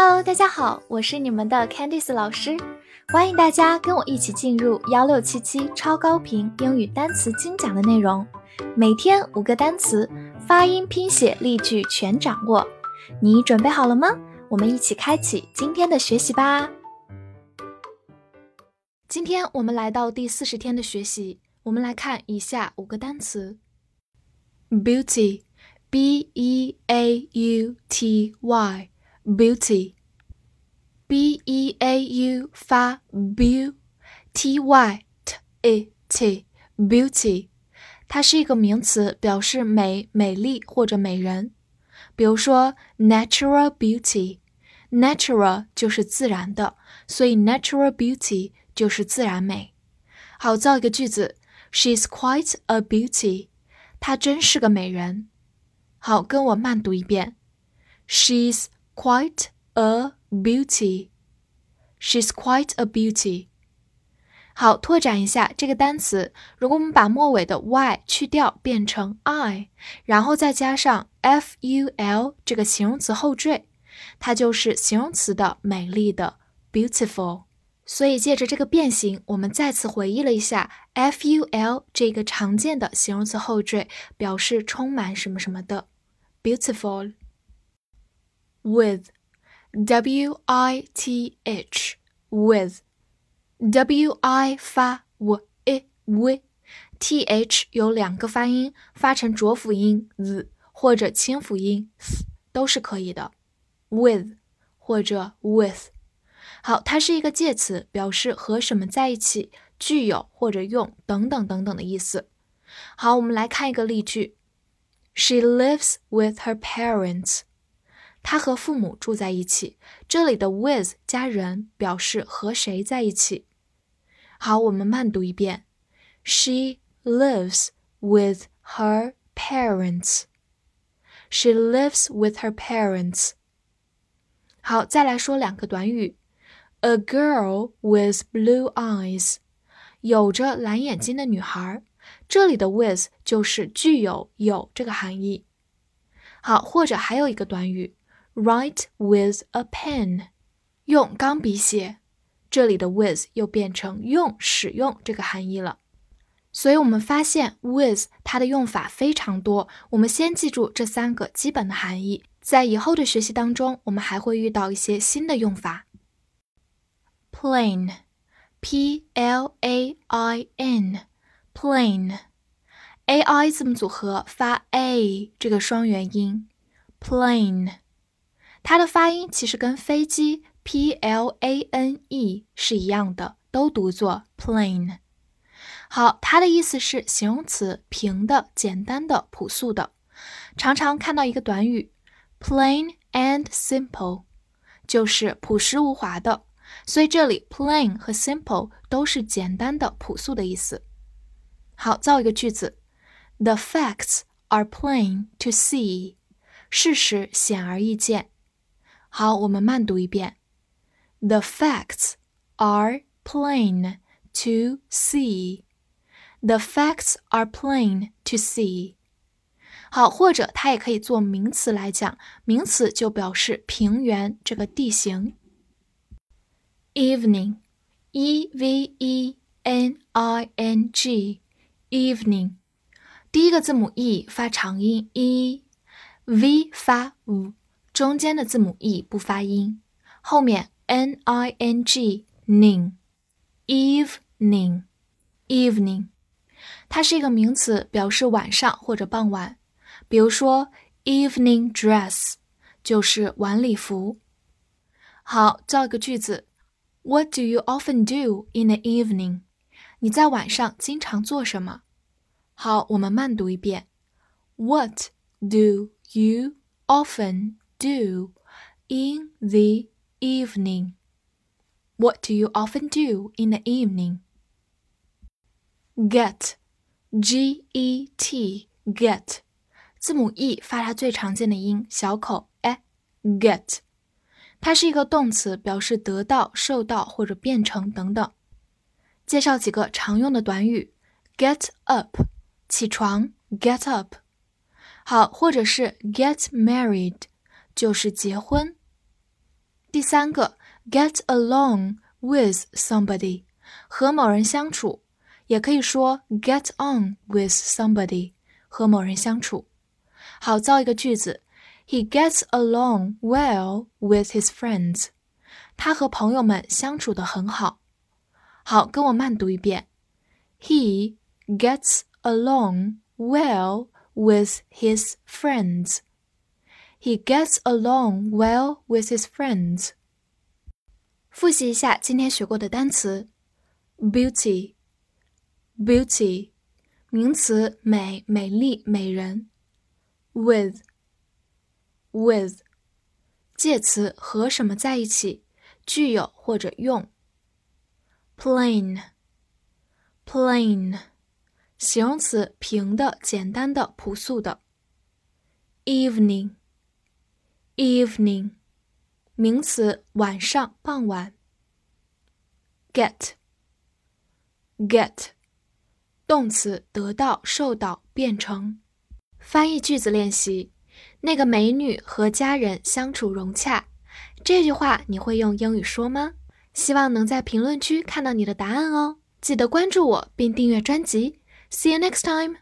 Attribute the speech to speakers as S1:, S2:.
S1: Hello，大家好，我是你们的 Candice 老师，欢迎大家跟我一起进入幺六七七超高频英语单词精讲的内容，每天五个单词，发音、拼写、例句全掌握，你准备好了吗？我们一起开启今天的学习吧。今天我们来到第四十天的学习，我们来看以下五个单词：beauty，b e a u t y y，beauty，b e a u 发 bu，t y t e t，beauty，它是一个名词，表示美、美丽或者美人。比如说 natural beauty，natural 就是自然的，所以 natural beauty。就是自然美。好，造一个句子：She's quite a beauty。她真是个美人。好，跟我慢读一遍：She's quite a beauty。She's quite a beauty。好，拓展一下这个单词。如果我们把末尾的 y 去掉，变成 i，然后再加上 f u l 这个形容词后缀，它就是形容词的美丽的 beautiful。所以，借着这个变形，我们再次回忆了一下 ful 这个常见的形容词后缀，表示充满什么什么的。beautiful with w i t h with w i 发 w i w t h 有两个发音，发成浊辅音 z 或者清辅音 s 都是可以的。with 或者 with。好，它是一个介词，表示和什么在一起，具有或者用等等等等的意思。好，我们来看一个例句：She lives with her parents。 她和父母住在一起。这里的 with 加人，表示和谁在一起。好，我们慢读一遍：She lives with her parents。She lives with her parents。好，再来说两个短语。A girl with blue eyes，有着蓝眼睛的女孩。这里的 with 就是具有有这个含义。好，或者还有一个短语，write with a pen，用钢笔写。这里的 with 又变成用、使用这个含义了。所以，我们发现 with 它的用法非常多。我们先记住这三个基本的含义，在以后的学习当中，我们还会遇到一些新的用法。Plain, p l a i n, plain, a i 字母组合发 a 这个双元音，plain，它的发音其实跟飞机 p l a n e 是一样的，都读作 plane。好，它的意思是形容词，平的、简单的、朴素的。常常看到一个短语，plain and simple，就是朴实无华的。所以这里 plain 和 simple 都是简单的、朴素的意思。好，造一个句子：The facts are plain to see。事实显而易见。好，我们慢读一遍：The facts are plain to see。The facts are plain to see。好，或者它也可以做名词来讲，名词就表示平原这个地形。evening, e v e n i n g, evening，第一个字母 e 发长音 e，v 发 v， 中间的字母 e 不发音，后面 n i n g ning，evening，evening，它是一个名词，表示晚上或者傍晚。比如说 evening dress 就是晚礼服。好，造一个句子。What do you often do in the evening？你在晚上经常做什么？好，我们慢读一遍。What do you often do in the evening? What do you often do in the evening? Get, G E T, get，字母 e 发它最常见的音，小口 e，get。它是一个动词，表示得到、受到或者变成等等。介绍几个常用的短语：get up，起床；get up，好，或者是 get married， 就是结婚 第三个，get along with somebody，和某人相处，也可以说 get on with somebody，和某人相处。好，造一个句子：He gets along well with his friends。他和朋友们相处的很好。好，跟我慢读一遍：He gets along well with his friends. He gets along well with his friends. 复习一下今天学过的单词：beauty，beauty，名词，美、美丽、美人；with，with，介词，和什么在一起，具有或者用；plain，plain，形容词，平的、简单的、朴素的；evening。 Evening，名词，晚上、傍晚。Get，get，动词，得到、受到、变成。翻译句子练习：那个美女和家人相处融洽。这句话你会用英语说吗？希望能在评论区看到你的答案哦。记得关注我并订阅专辑。See you next time.